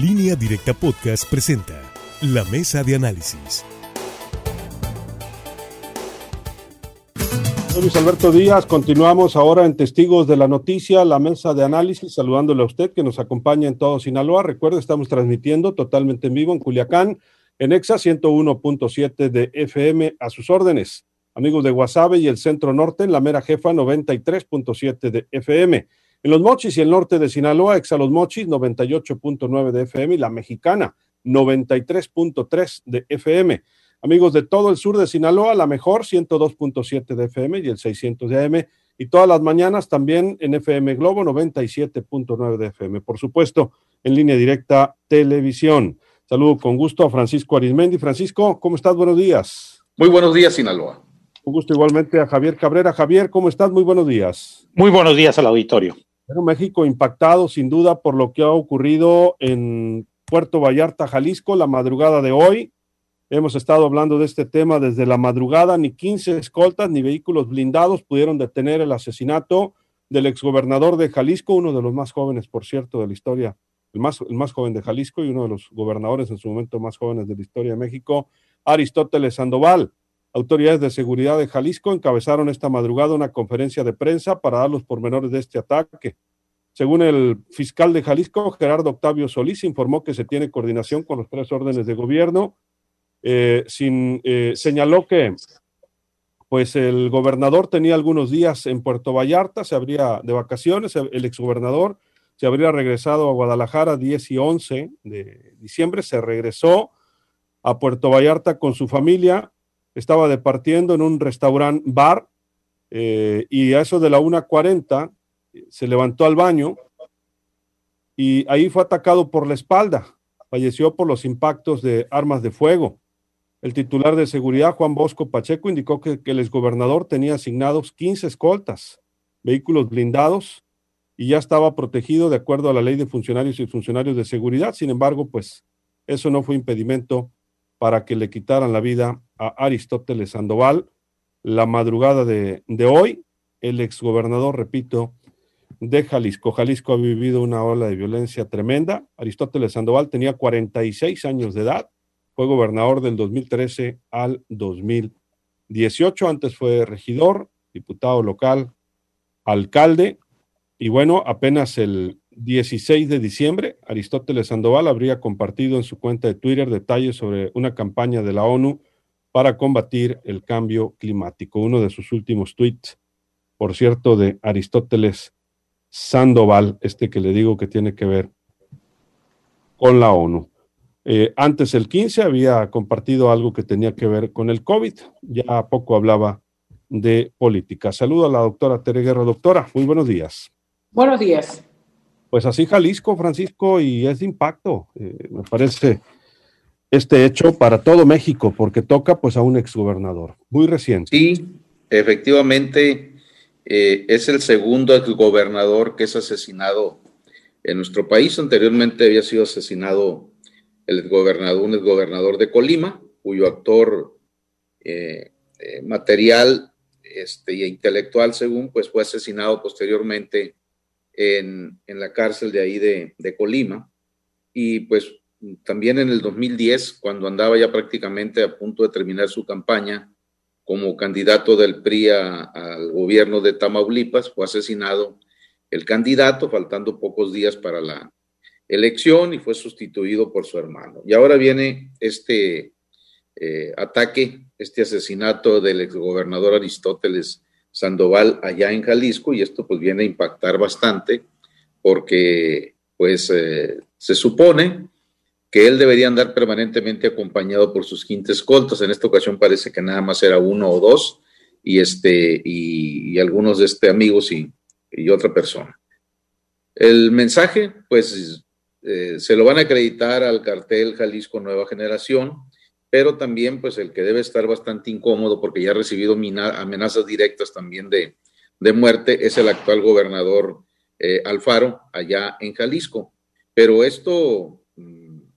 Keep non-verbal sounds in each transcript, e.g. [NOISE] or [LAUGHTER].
Línea Directa Podcast presenta La Mesa de Análisis. Soy Luis Alberto Díaz, continuamos ahora en Testigos de la Noticia, la mesa de análisis, saludándole a usted que nos acompaña en todo Sinaloa. Recuerde, estamos transmitiendo totalmente en vivo en Culiacán, en EXA 101.7 de FM, a sus órdenes. Amigos de Guasave y el Centro Norte, en la mera jefa 93.7 de FM. En los Mochis y el norte de Sinaloa, Exa Los Mochis 98.9 de FM y la Mexicana 93.3 de FM. Amigos de todo el sur de Sinaloa, la mejor 102.7 de FM y el 600 de AM. Y todas las mañanas también en FM Globo 97.9 de FM. Por supuesto, en línea directa televisión. Saludo con gusto a Francisco Arismendi. Francisco, ¿cómo estás? Buenos días. Muy buenos días, Sinaloa. Un gusto igualmente a Javier Cabrera. Javier, ¿cómo estás? Muy buenos días. Muy buenos días al auditorio. México impactado sin duda por lo que ha ocurrido en Puerto Vallarta, Jalisco, la madrugada de hoy. Hemos estado hablando de este tema desde la madrugada. Ni 15 escoltas ni vehículos blindados pudieron detener el asesinato del exgobernador de Jalisco, uno de los más jóvenes, por cierto, de la historia, el más, el más joven de Jalisco y uno de los gobernadores en su momento más jóvenes de la historia de México, Aristóteles Sandoval. Autoridades de seguridad de Jalisco encabezaron esta madrugada una conferencia de prensa para dar los pormenores de este ataque. Según el fiscal de Jalisco, Gerardo Octavio Solís, informó que se tiene coordinación con los tres órdenes de gobierno. Eh, sin, eh, señaló que pues el gobernador tenía algunos días en Puerto Vallarta, se habría de vacaciones, el exgobernador se habría regresado a Guadalajara 10 y 11 de diciembre, se regresó a Puerto Vallarta con su familia, estaba departiendo en un restaurante bar eh, y a eso de la 1.40 se levantó al baño y ahí fue atacado por la espalda. Falleció por los impactos de armas de fuego. El titular de seguridad, Juan Bosco Pacheco, indicó que, el exgobernador tenía asignados 15 escoltas, vehículos blindados y ya estaba protegido de acuerdo a la ley de funcionarios y funcionarios de seguridad. Sin embargo, pues eso no fue impedimento para que le quitaran la vida a Aristóteles Sandoval. La madrugada de, de hoy, el exgobernador, repito, de Jalisco. Jalisco ha vivido una ola de violencia tremenda. Aristóteles Sandoval tenía 46 años de edad, fue gobernador del 2013 al 2018, antes fue regidor, diputado local, alcalde, y bueno, apenas el 16 de diciembre, Aristóteles Sandoval habría compartido en su cuenta de Twitter detalles sobre una campaña de la ONU para combatir el cambio climático. Uno de sus últimos tweets, por cierto, de Aristóteles Sandoval, este que le digo que tiene que ver con la ONU. Eh, antes el 15 había compartido algo que tenía que ver con el COVID, ya poco hablaba de política. Saludo a la doctora Tere Guerra. Doctora, muy buenos días. Buenos días. Pues así Jalisco, Francisco, y es de impacto, eh, me parece, este hecho para todo México, porque toca pues a un exgobernador, muy reciente. Sí, efectivamente, eh, es el segundo exgobernador que es asesinado en nuestro país. Anteriormente había sido asesinado el exgobernador, un exgobernador de Colima, cuyo actor eh, eh, material este, y intelectual, según, pues fue asesinado posteriormente en, en la cárcel de ahí de, de, Colima. Y pues también en el 2010, cuando andaba ya prácticamente a punto de terminar su campaña como candidato del PRI al gobierno de Tamaulipas, fue asesinado el candidato, faltando pocos días para la elección y fue sustituido por su hermano. Y ahora viene este eh, ataque, este asesinato del exgobernador Aristóteles Sandoval allá en Jalisco y esto pues viene a impactar bastante porque pues eh, se supone que él debería andar permanentemente acompañado por sus quintes escoltas. En esta ocasión parece que nada más era uno o dos y este y, algunos de este amigos y, y, otra persona. El mensaje pues eh, se lo van a acreditar al cartel Jalisco Nueva Generación pero también pues el que debe estar bastante incómodo porque ya ha recibido amenazas directas también de, de muerte es el actual gobernador eh, Alfaro allá en Jalisco. Pero esto,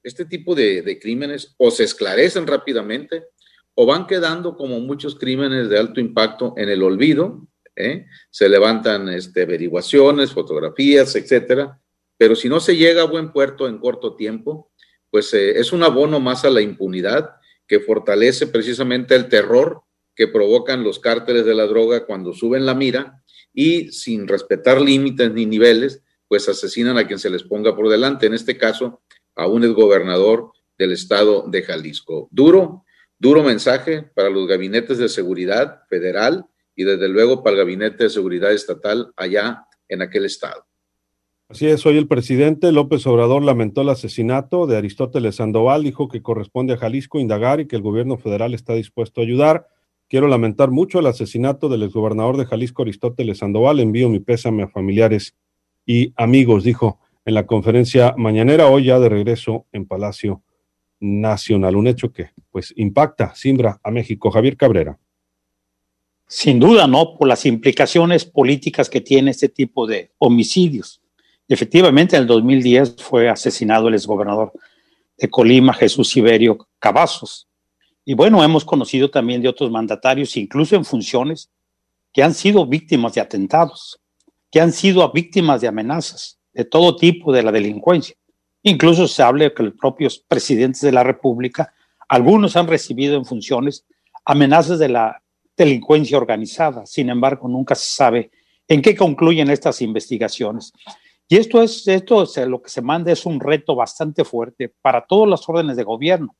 este tipo de, crímenes o se esclarecen rápidamente o van quedando como muchos crímenes de alto impacto en el olvido, ¿eh? se levantan este, averiguaciones, fotografías, etcétera, pero si no se llega a buen puerto en corto tiempo, pues eh, es un abono más a la impunidad que fortalece precisamente el terror que provocan los cárteles de la droga cuando suben la mira y sin respetar límites ni niveles, pues asesinan a quien se les ponga por delante. En este caso, a un exgobernador del estado de Jalisco. Duro, duro mensaje para los gabinetes de seguridad federal y desde luego para el gabinete de seguridad estatal allá en aquel estado. Así es, hoy el presidente López Obrador lamentó el asesinato de Aristóteles Sandoval, dijo que corresponde a Jalisco indagar y que el gobierno federal está dispuesto a ayudar. Quiero lamentar mucho el asesinato del exgobernador de Jalisco, Aristóteles Sandoval. Envío mi pésame a familiares y amigos, dijo en la conferencia mañanera, hoy ya de regreso en Palacio Nacional. Un hecho que, pues, impacta, simbra a México. Javier Cabrera. Sin duda, ¿no? Por las implicaciones políticas que tiene este tipo de homicidios Efectivamente, en el 2010 fue asesinado el exgobernador de Colima, Jesús Iberio Cavazos. Y bueno, hemos conocido también de otros mandatarios, incluso en funciones, que han sido víctimas de atentados, que han sido víctimas de amenazas de todo tipo de la delincuencia. Incluso se habla que los propios presidentes de la República, algunos han recibido en funciones amenazas de la delincuencia organizada. Sin embargo, nunca se sabe en qué concluyen estas investigaciones. Y esto es, esto es, lo que se manda es un reto bastante fuerte para todas las órdenes de gobierno,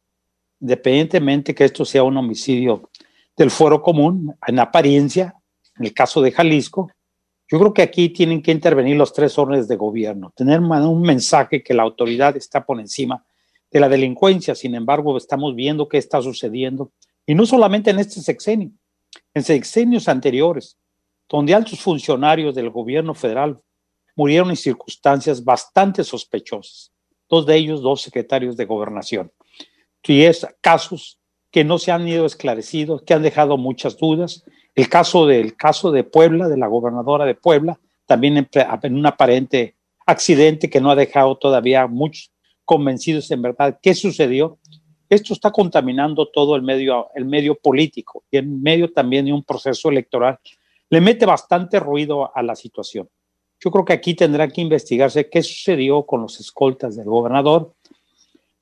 independientemente que esto sea un homicidio del fuero común, en apariencia, en el caso de Jalisco, yo creo que aquí tienen que intervenir los tres órdenes de gobierno, tener un mensaje que la autoridad está por encima de la delincuencia, sin embargo, estamos viendo qué está sucediendo, y no solamente en este sexenio, en sexenios anteriores, donde altos funcionarios del gobierno federal murieron en circunstancias bastante sospechosas, dos de ellos dos secretarios de gobernación. Y es casos que no se han ido esclarecidos, que han dejado muchas dudas. El caso del caso de Puebla, de la gobernadora de Puebla, también en, un aparente accidente que no ha dejado todavía muchos convencidos en verdad qué sucedió. Esto está contaminando todo el medio, el medio político y en medio también de un proceso electoral. Le mete bastante ruido a la situación. Yo creo que aquí tendrá que investigarse qué sucedió con los escoltas del gobernador,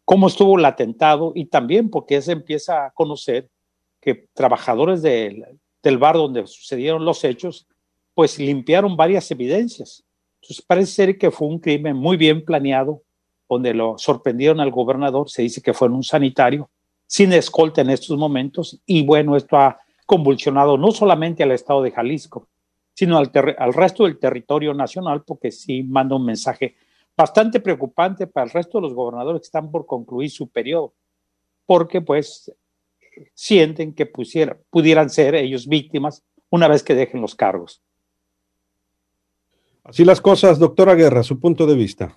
cómo estuvo el atentado y también porque se empieza a conocer que trabajadores del, del bar donde sucedieron los hechos, pues limpiaron varias evidencias. Entonces parece ser que fue un crimen muy bien planeado, donde lo sorprendieron al gobernador, se dice que fue en un sanitario, sin escolta en estos momentos, y bueno, esto ha convulsionado no solamente al estado de Jalisco, sino al, resto del territorio nacional, porque sí manda un mensaje bastante preocupante para el resto de los gobernadores que están por concluir su periodo, porque pues sienten que pusiera, pudieran ser ellos víctimas una vez que dejen los cargos. Así las cosas, doctora Guerra, su punto de vista.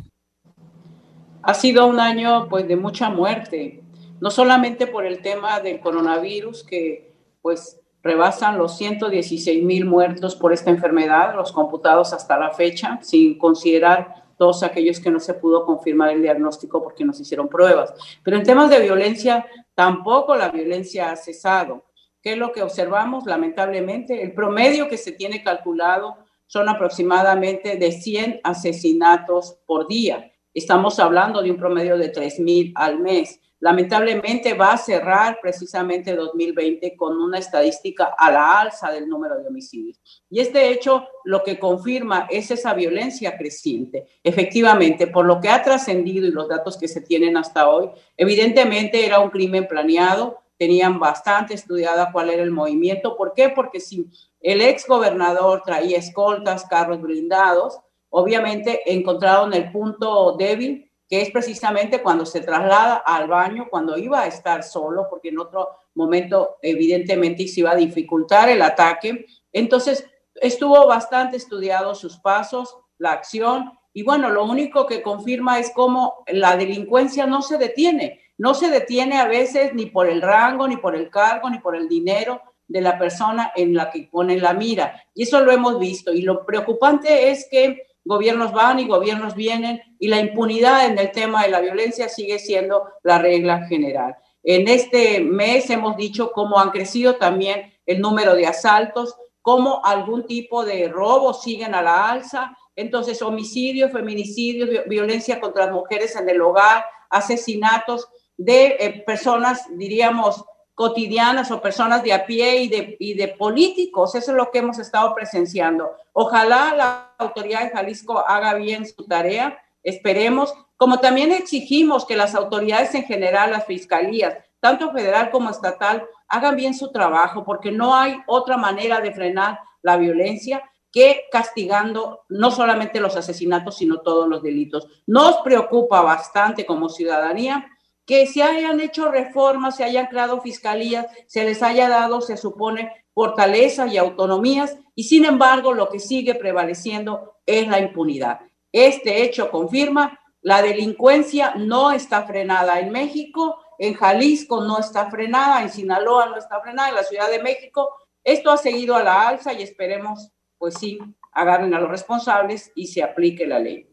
Ha sido un año pues de mucha muerte, no solamente por el tema del coronavirus que pues rebasan los 116 mil muertos por esta enfermedad, los computados hasta la fecha, sin considerar todos aquellos que no se pudo confirmar el diagnóstico porque no se hicieron pruebas. Pero en temas de violencia, tampoco la violencia ha cesado. ¿Qué es lo que observamos? Lamentablemente, el promedio que se tiene calculado son aproximadamente de 100 asesinatos por día. Estamos hablando de un promedio de 3 mil al mes lamentablemente va a cerrar precisamente 2020 con una estadística a la alza del número de homicidios. Y este hecho lo que confirma es esa violencia creciente. Efectivamente, por lo que ha trascendido y los datos que se tienen hasta hoy, evidentemente era un crimen planeado, tenían bastante estudiada cuál era el movimiento. ¿Por qué? Porque si el ex gobernador traía escoltas, carros blindados, obviamente encontraron el punto débil que es precisamente cuando se traslada al baño, cuando iba a estar solo, porque en otro momento evidentemente se iba a dificultar el ataque. Entonces, estuvo bastante estudiado sus pasos, la acción, y bueno, lo único que confirma es cómo la delincuencia no se detiene, no se detiene a veces ni por el rango, ni por el cargo, ni por el dinero de la persona en la que pone la mira. Y eso lo hemos visto. Y lo preocupante es que gobiernos van y gobiernos vienen y la impunidad en el tema de la violencia sigue siendo la regla general. En este mes hemos dicho cómo han crecido también el número de asaltos, cómo algún tipo de robos siguen a la alza Entonces, homicidios, feminicidios, violencia contra las mujeres en el hogar, asesinatos de eh, personas, diríamos, cotidianas o personas de a pie y de, y de políticos. Eso es lo que hemos estado presenciando. Ojalá la autoridad de Jalisco haga bien su tarea, esperemos, como también exigimos que las autoridades en general, las fiscalías, tanto federal como estatal, hagan bien su trabajo, porque no hay otra manera de frenar la violencia que castigando no solamente los asesinatos, sino todos los delitos. Nos preocupa bastante como ciudadanía que se hayan hecho reformas, se hayan creado fiscalías, se les haya dado, se supone, fortaleza y autonomías, y sin embargo lo que sigue prevaleciendo es la impunidad. Este hecho confirma la delincuencia no está frenada en México, en Jalisco no está frenada, en Sinaloa no está frenada, en la Ciudad de México. Esto ha seguido a la alza y esperemos, pues sí, agarren a los responsables y se aplique la ley.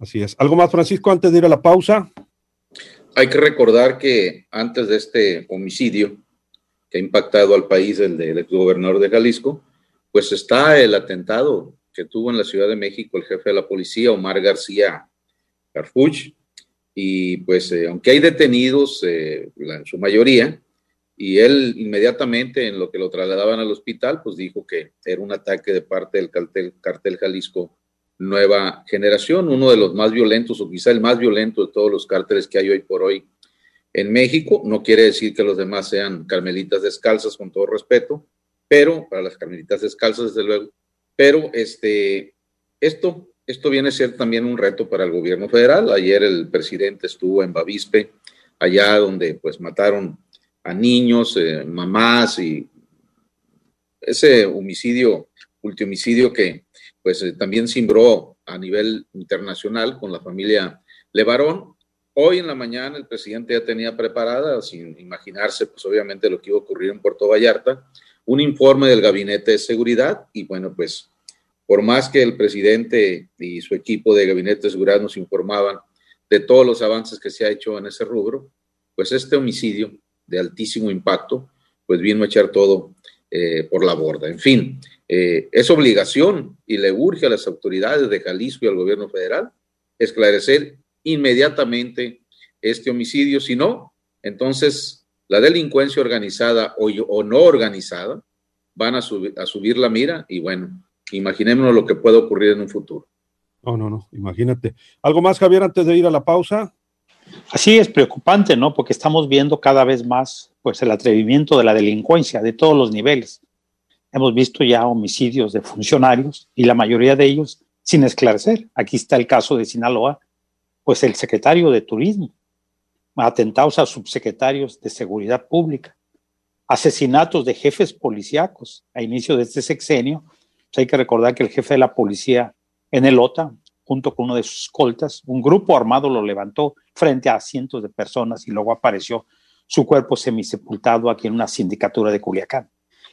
Así es. ¿Algo más, Francisco, antes de ir a la pausa? Hay que recordar que antes de este homicidio que ha impactado al país, el del gobernador de Jalisco, pues está el atentado que tuvo en la Ciudad de México el jefe de la policía, Omar García Carfuch, y pues eh, aunque hay detenidos, eh, en su mayoría, y él inmediatamente en lo que lo trasladaban al hospital, pues dijo que era un ataque de parte del cartel, cartel Jalisco nueva generación, uno de los más violentos o quizá el más violento de todos los cárteles que hay hoy por hoy en México. No quiere decir que los demás sean carmelitas descalzas, con todo respeto, pero para las carmelitas descalzas, desde luego. Pero este, esto, esto viene a ser también un reto para el gobierno federal. Ayer el presidente estuvo en Bavispe, allá donde pues mataron a niños, eh, mamás y ese homicidio, multihomicidio que pues eh, también simbró a nivel internacional con la familia Levarón. Hoy en la mañana el presidente ya tenía preparada, sin imaginarse, pues obviamente lo que iba a ocurrir en Puerto Vallarta, un informe del Gabinete de Seguridad y bueno, pues por más que el presidente y su equipo de Gabinete de Seguridad nos informaban de todos los avances que se ha hecho en ese rubro, pues este homicidio de altísimo impacto, pues vino a echar todo eh, por la borda. En fin, eh, es obligación y le urge a las autoridades de Jalisco y al gobierno federal esclarecer inmediatamente este homicidio. Si no, entonces la delincuencia organizada o, no organizada van a, subir, a subir la mira y bueno, imaginémonos lo que puede ocurrir en un futuro. No, no, no, imagínate. ¿Algo más, Javier, antes de ir a la pausa? Así es preocupante, ¿no? Porque estamos viendo cada vez más pues el atrevimiento de la delincuencia de todos los niveles. Hemos visto ya homicidios de funcionarios y la mayoría de ellos sin esclarecer. Aquí está el caso de Sinaloa, pues el secretario de Turismo, atentados a subsecretarios de Seguridad Pública, asesinatos de jefes policíacos a inicio de este sexenio. Pues hay que recordar que el jefe de la policía en el OTA, junto con uno de sus escoltas, un grupo armado lo levantó frente a cientos de personas y luego apareció su cuerpo semisepultado aquí en una sindicatura de Culiacán.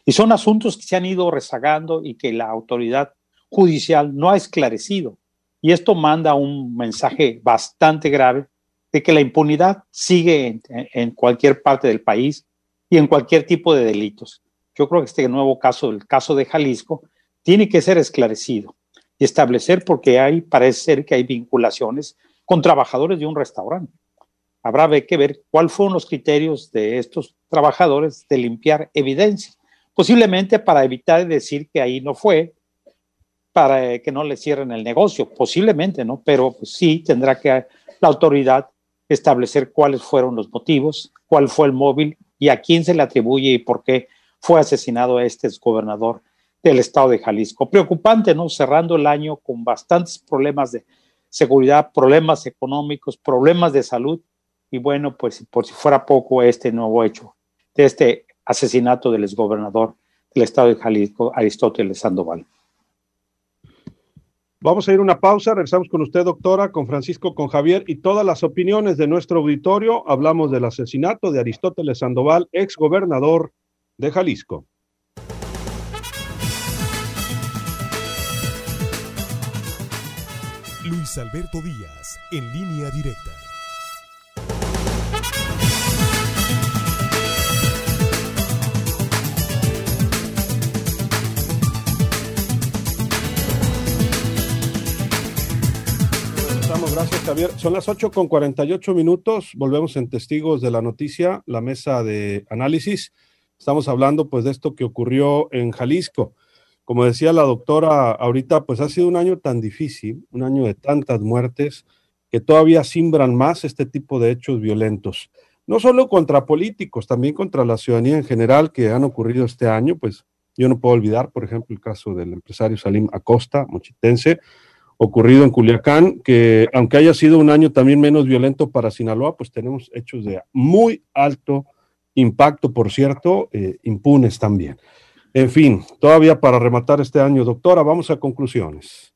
Y son asuntos que se han ido rezagando y que la autoridad judicial no ha esclarecido. Y esto manda un mensaje bastante grave de que la impunidad sigue en, cualquier parte del país y en cualquier tipo de delitos. Yo creo que este nuevo caso, el caso de Jalisco, tiene que ser esclarecido y establecer porque hay, parece ser que hay vinculaciones con trabajadores de un restaurante. Habrá que ver cuáles fueron los criterios de estos trabajadores de limpiar evidencia posiblemente para evitar decir que ahí no fue, para que no le cierren el negocio, posiblemente, ¿no? Pero pues, sí tendrá que la autoridad establecer cuáles fueron los motivos, cuál fue el móvil y a quién se le atribuye y por qué fue asesinado este gobernador del estado de Jalisco. Preocupante, ¿no? Cerrando el año con bastantes problemas de seguridad, problemas económicos, problemas de salud y bueno, pues por si fuera poco este nuevo hecho de este asesinato del exgobernador del estado de Jalisco, Aristóteles Sandoval. Vamos a ir a una pausa, regresamos con usted, doctora, con Francisco, con Javier y todas las opiniones de nuestro auditorio. Hablamos del asesinato de Aristóteles Sandoval, exgobernador de Jalisco. Luis Alberto Díaz, en línea directa. Javier. Son las 8 con 48 minutos. Volvemos en Testigos de la Noticia, la mesa de análisis. Estamos hablando pues de esto que ocurrió en Jalisco. Como decía la doctora ahorita, pues ha sido un año tan difícil, un año de tantas muertes, que todavía simbran más este tipo de hechos violentos. No solo contra políticos, también contra la ciudadanía en general que han ocurrido este año. Pues yo no puedo olvidar, por ejemplo, el caso del empresario Salim Acosta, mochitense, ocurrido en Culiacán, que aunque haya sido un año también menos violento para Sinaloa, pues tenemos hechos de muy alto impacto, por cierto, eh, impunes también. En fin, todavía para rematar este año, doctora, vamos a conclusiones.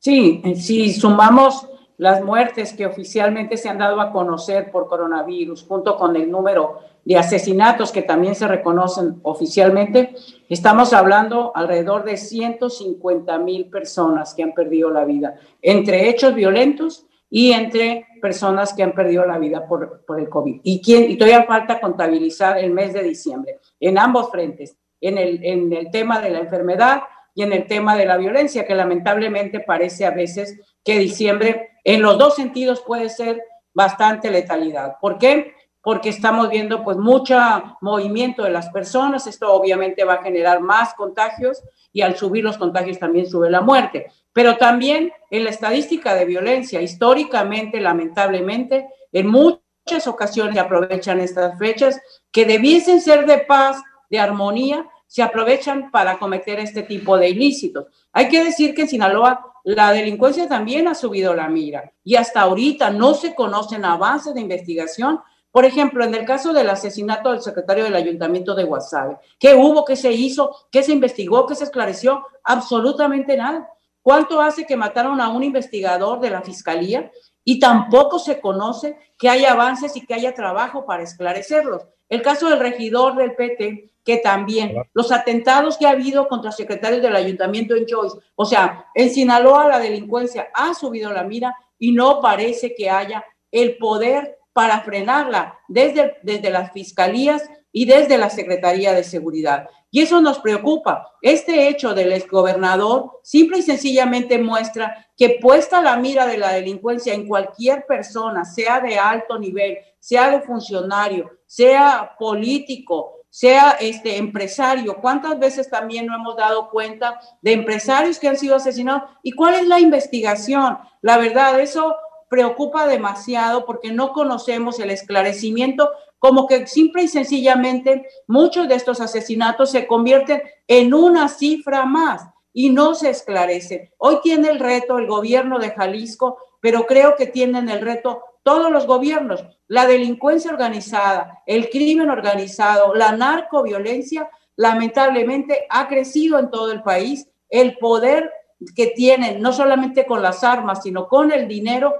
Sí, si sumamos las muertes que oficialmente se han dado a conocer por coronavirus, junto con el número de asesinatos que también se reconocen oficialmente, estamos hablando alrededor de 150 mil personas que han perdido la vida, entre hechos violentos y entre personas que han perdido la vida por, por el COVID. Y, quién, y todavía falta contabilizar el mes de diciembre en ambos frentes, en el, en el tema de la enfermedad y en el tema de la violencia, que lamentablemente parece a veces que diciembre en los dos sentidos puede ser bastante letalidad. ¿Por qué? Porque estamos viendo pues mucho movimiento de las personas, esto obviamente va a generar más contagios y al subir los contagios también sube la muerte. Pero también en la estadística de violencia, históricamente, lamentablemente, en muchas ocasiones se aprovechan estas fechas que debiesen ser de paz, de armonía, se aprovechan para cometer este tipo de ilícitos. Hay que decir que en Sinaloa la delincuencia también ha subido la mira y hasta ahorita no se conocen avances de investigación. Por ejemplo, en el caso del asesinato del secretario del ayuntamiento de Guasave, ¿qué hubo, qué se hizo, qué se investigó, qué se esclareció? Absolutamente nada. ¿Cuánto hace que mataron a un investigador de la fiscalía y tampoco se conoce que haya avances y que haya trabajo para esclarecerlos? El caso del regidor del PT, que también los atentados que ha habido contra secretarios del ayuntamiento en Joyce, o sea, en Sinaloa la delincuencia ha subido la mira y no parece que haya el poder para frenarla desde, desde las fiscalías y desde la Secretaría de Seguridad. Y eso nos preocupa. Este hecho del exgobernador simple y sencillamente muestra que puesta la mira de la delincuencia en cualquier persona, sea de alto nivel, sea de funcionario, sea político, sea este empresario. ¿Cuántas veces también no hemos dado cuenta de empresarios que han sido asesinados? ¿Y cuál es la investigación? La verdad, eso preocupa demasiado porque no conocemos el esclarecimiento, como que simple y sencillamente muchos de estos asesinatos se convierten en una cifra más y no se esclarece. Hoy tiene el reto el gobierno de Jalisco, pero creo que tienen el reto todos los gobiernos, la delincuencia organizada, el crimen organizado, la narcoviolencia, lamentablemente ha crecido en todo el país. El poder que tienen, no solamente con las armas, sino con el dinero,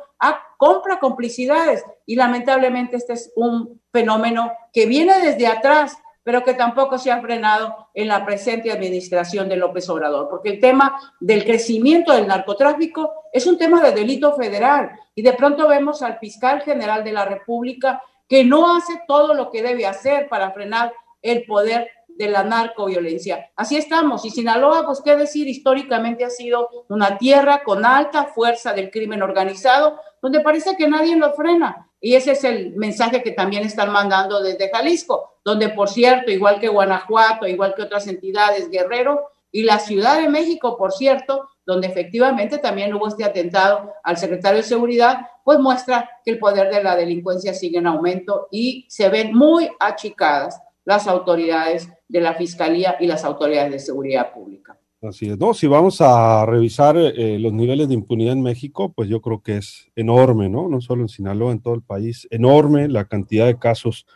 compra complicidades. Y lamentablemente este es un fenómeno que viene desde atrás pero que tampoco se ha frenado en la presente administración de López Obrador, porque el tema del crecimiento del narcotráfico es un tema de delito federal y de pronto vemos al fiscal general de la República que no hace todo lo que debe hacer para frenar el poder de la narcoviolencia. Así estamos. Y Sinaloa, pues qué decir, históricamente ha sido una tierra con alta fuerza del crimen organizado, donde parece que nadie lo frena. Y ese es el mensaje que también están mandando desde Jalisco, donde por cierto, igual que Guanajuato, igual que otras entidades, Guerrero y la Ciudad de México, por cierto, donde efectivamente también hubo este atentado al secretario de Seguridad, pues muestra que el poder de la delincuencia sigue en aumento y se ven muy achicadas las autoridades de la Fiscalía y las autoridades de seguridad pública. Así es, no, si vamos a revisar eh, los niveles de impunidad en México, pues yo creo que es enorme, ¿no? No solo en Sinaloa, en todo el país, enorme la cantidad de casos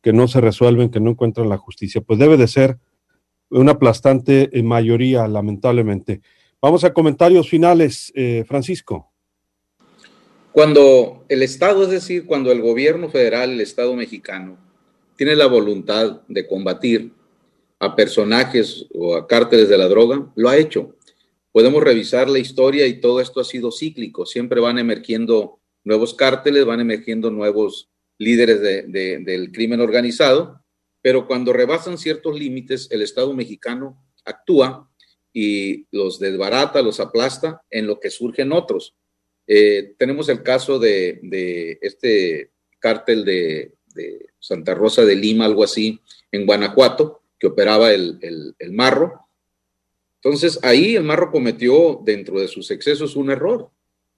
que no se resuelven, que no encuentran la justicia. Pues debe de ser una aplastante eh, mayoría, lamentablemente. Vamos a comentarios finales, eh, Francisco. Cuando el Estado, es decir, cuando el gobierno federal, el Estado mexicano, tiene la voluntad de combatir a personajes o a cárteles de la droga, lo ha hecho. Podemos revisar la historia y todo esto ha sido cíclico. Siempre van emergiendo nuevos cárteles, van emergiendo nuevos líderes del crimen organizado, pero cuando rebasan ciertos límites, el Estado mexicano actúa y los desbarata, los aplasta en lo que surgen otros. Eh, tenemos el caso de, este cártel de, Santa Rosa de Lima, algo así, en Guanajuato, que operaba el, el marro. Entonces, ahí el marro cometió dentro de sus excesos un error.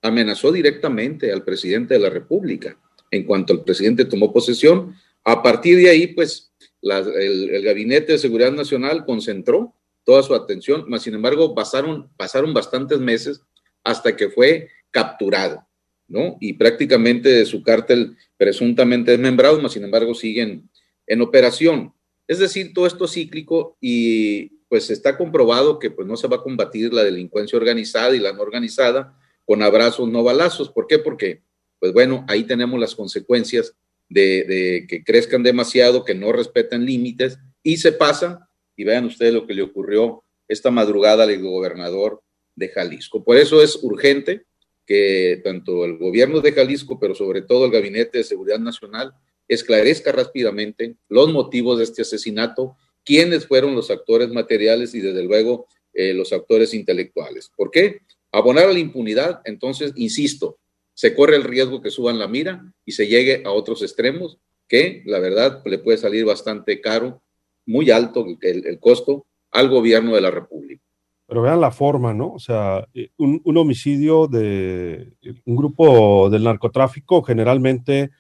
Amenazó directamente al presidente de la República. En cuanto el presidente tomó posesión, a partir de ahí, pues, el, Gabinete de Seguridad Nacional concentró toda su atención, mas sin embargo pasaron, pasaron bastantes meses hasta que fue capturado, ¿no? Y prácticamente su cártel presuntamente desmembrado, mas sin embargo siguen en operación. Es decir, todo esto cíclico y pues está comprobado que pues no se va a combatir la delincuencia organizada y la no organizada con abrazos, no balazos. ¿Por qué? Porque, pues bueno, ahí tenemos las consecuencias de, que crezcan demasiado, que no respetan límites y se pasan. Y vean ustedes lo que le ocurrió esta madrugada al gobernador de Jalisco. Por eso es urgente que tanto el gobierno de Jalisco, pero sobre todo el Gabinete de Seguridad Nacional, esclarezca rápidamente los motivos de este asesinato, quiénes fueron los actores materiales y desde luego eh, los actores intelectuales. ¿Por qué? Abonar a la impunidad, entonces, insisto, se corre el riesgo que suban la mira y se llegue a otros extremos que la verdad le puede salir bastante caro, muy alto el, costo al gobierno de la República. Pero vean la forma, ¿no? O sea, eh, un, homicidio de un grupo del narcotráfico generalmente,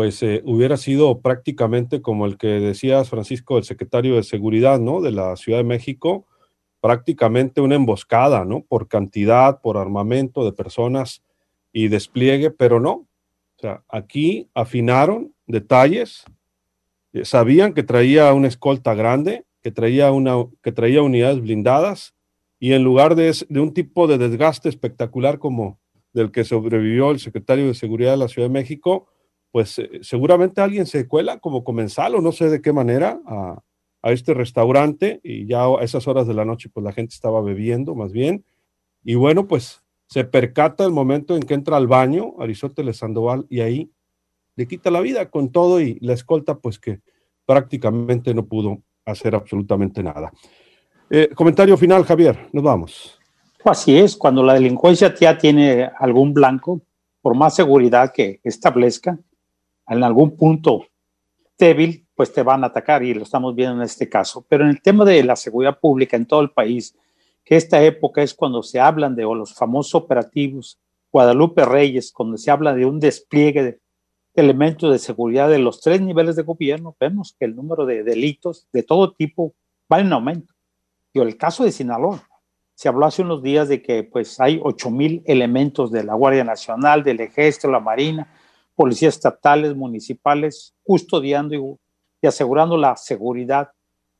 pues eh, hubiera sido prácticamente como el que decías, Francisco, el secretario de Seguridad, ¿no? De la Ciudad de México, prácticamente una emboscada, ¿no? Por cantidad, por armamento de personas y despliegue, pero no. O sea, aquí afinaron detalles, eh, sabían que traía una escolta grande, que traía, una, que traía unidades blindadas, y en lugar de, de un tipo de desgaste espectacular como del que sobrevivió el secretario de Seguridad de la Ciudad de México, pues eh, seguramente alguien se cuela como comensal o no sé de qué manera a, este restaurante y ya a esas horas de la noche pues la gente estaba bebiendo más bien y bueno pues se percata el momento en que entra al baño Aristóteles Sandoval y ahí le quita la vida con todo y la escolta pues que prácticamente no pudo hacer absolutamente nada. Eh, comentario final, Javier, nos vamos. Así es, cuando la delincuencia ya tiene algún blanco, por más seguridad que establezca, en algún punto débil, pues te van a atacar y lo estamos viendo en este caso. Pero en el tema de la seguridad pública en todo el país, que esta época es cuando se hablan de los famosos operativos Guadalupe Reyes, cuando se habla de un despliegue de elementos de seguridad de los tres niveles de gobierno, vemos que el número de delitos de todo tipo va en aumento. Y el caso de Sinaloa, se habló hace unos días de que pues hay 8 mil elementos de la Guardia Nacional, del Ejército, la Marina, policías estatales, municipales, custodiando y, y asegurando la seguridad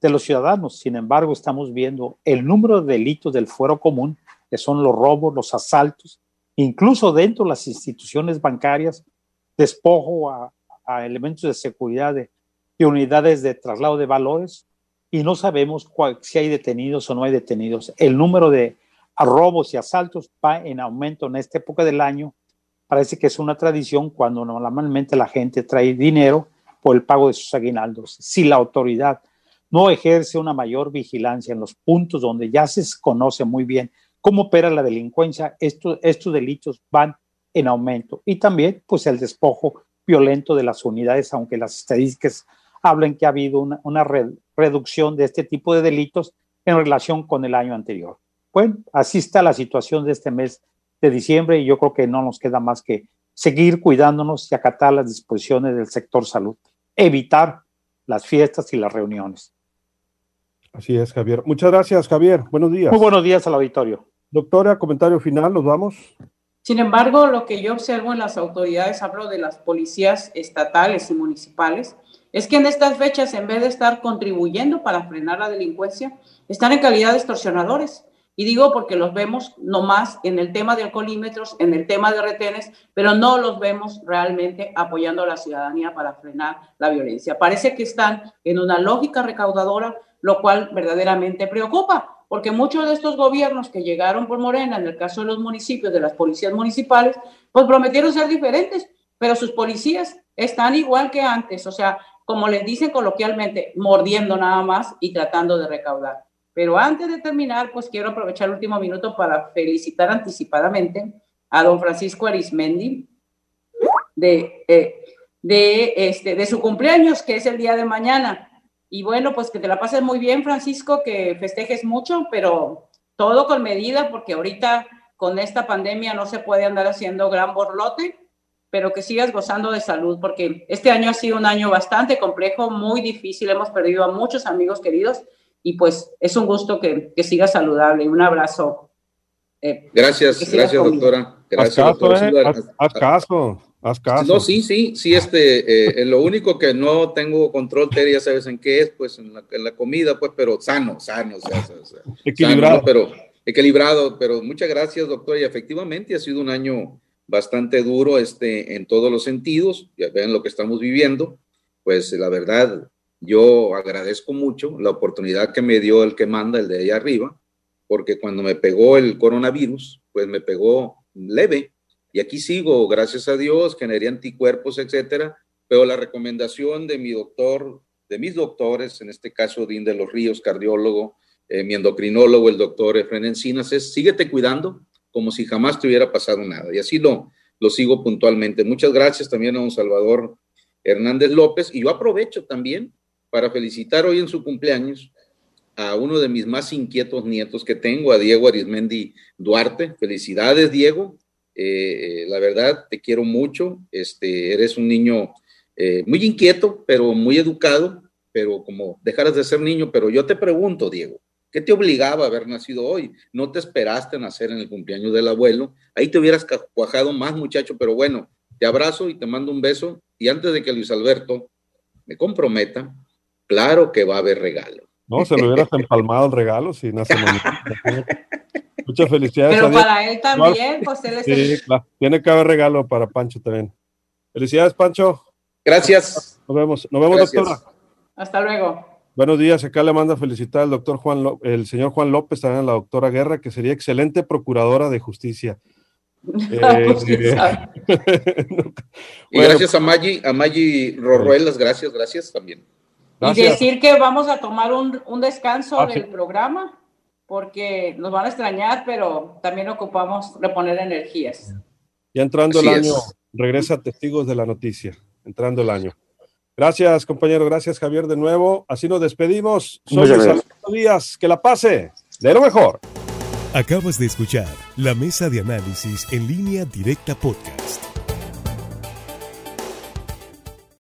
de los ciudadanos. Sin embargo, estamos viendo el número de delitos del fuero común, que son los robos, los asaltos, incluso dentro de las instituciones bancarias, despojo a, elementos de seguridad de, unidades de traslado de valores y no sabemos si hay detenidos o no hay detenidos. El número de robos y asaltos va en aumento en esta época del año. Parece que es una tradición cuando normalmente la gente trae dinero por el pago de sus aguinaldos. Si la autoridad no ejerce una mayor vigilancia en los puntos donde ya se conoce muy bien cómo opera la delincuencia, estos, delitos van en aumento. Y también, pues, el despojo violento de las unidades, aunque las estadísticas hablan que ha habido una, una reducción de este tipo de delitos en relación con el año anterior. Bueno, así está la situación de este mes de diciembre y yo creo que no nos queda más que seguir cuidándonos y acatar las disposiciones del sector salud, evitar las fiestas y las reuniones. Así es, Javier. Muchas gracias, Javier. Buenos días. Muy buenos días al auditorio. Doctora, comentario final, nos vamos. Sin embargo, lo que yo observo en las autoridades, hablo de las policías estatales y municipales, es que en estas fechas, en vez de estar contribuyendo para frenar la delincuencia, están en calidad de extorsionadores. Y digo porque los vemos nomás en el tema de alcoholímetros, en el tema de retenes, pero no los vemos realmente apoyando a la ciudadanía para frenar la violencia. Parece que están en una lógica recaudadora lo cual verdaderamente preocupa, porque muchos de estos gobiernos que llegaron por Morena, en el caso de los municipios, de las policías municipales, pues prometieron ser diferentes, pero sus policías están igual que antes, o sea, como les dicen coloquialmente, mordiendo nada más y tratando de recaudar. Pero antes de terminar, pues quiero aprovechar el último minuto para felicitar anticipadamente a don Francisco Arismendi de, eh, de, este, de su cumpleaños, que es el día de mañana. Y bueno, pues que te la pases muy bien, Francisco, que festejes mucho, pero todo con medida, porque ahorita con esta pandemia no se puede andar haciendo gran borlote, pero que sigas gozando de salud, porque este año ha sido un año bastante complejo, muy difícil, hemos perdido a muchos amigos queridos y pues es un gusto que, que sigas saludable. Un abrazo. Eh, gracias, gracias, doctora. Gracias, haz caso, eh, haz, caso. Haz caso. No, sí, sí, sí, este, eh, lo único que no tengo control, Terry, ya sabes en qué es, pues en la, en la comida, pues, pero sano, sano, o sea, equilibrado. pero equilibrado, pero muchas gracias, doctor, y efectivamente ha sido un año bastante duro este, en todos los sentidos, ya ven lo que estamos viviendo, pues la verdad, yo agradezco mucho la oportunidad que me dio el que manda, el de allá arriba, porque cuando me pegó el coronavirus, pues me pegó leve, y aquí sigo, gracias a Dios, generé anticuerpos, etcétera, pero la recomendación de mi doctor, de mis doctores, en este caso Dean de los Ríos, cardiólogo, eh, mi endocrinólogo, el doctor Efren Encinas, es síguete cuidando como si jamás te hubiera pasado nada. Y así lo, lo sigo puntualmente. Muchas gracias también a don Salvador Hernández López. Y yo aprovecho también para felicitar hoy en su cumpleaños a uno de mis más inquietos nietos que tengo, a Diego Arismendi Duarte. Felicidades, Diego. Eh, la verdad, te quiero mucho. Este, eres un niño eh, muy inquieto, pero muy educado, pero como dejaras de ser niño. Pero yo te pregunto, Diego, ¿qué te obligaba a haber nacido hoy? No te esperaste nacer en el cumpleaños del abuelo. Ahí te hubieras cuajado más, muchacho, pero bueno, te abrazo y te mando un beso. Y antes de que Luis Alberto me comprometa, claro que va a haber regalo. No, se lo hubieras empalmado el regalo si nace Muchas felicidades. Pero para él también, pues él es sí, claro. Tiene que haber regalo para Pancho también. Felicidades, Pancho. Gracias. Nos vemos. Nos vemos, Gracias. doctora. Hasta luego. Buenos días. Acá le manda felicitar al doctor Juan, López, el señor Juan López, también a la doctora Guerra, que sería excelente procuradora de justicia. [LAUGHS] eh, [LAUGHS] y gracias a Maggi, a Maggi Rorruelas, gracias, gracias también. Gracias. Y decir que vamos a tomar un, un descanso ah, del sí. programa porque nos van a extrañar, pero también ocupamos reponer energías. Ya entrando Así el año, es. regresa Testigos de la Noticia, entrando el año. Gracias, compañero. Gracias, Javier, de nuevo. Así nos despedimos. Soy Luis Díaz. Que la pase de lo mejor. Acabas de escuchar la mesa de análisis en línea directa podcast.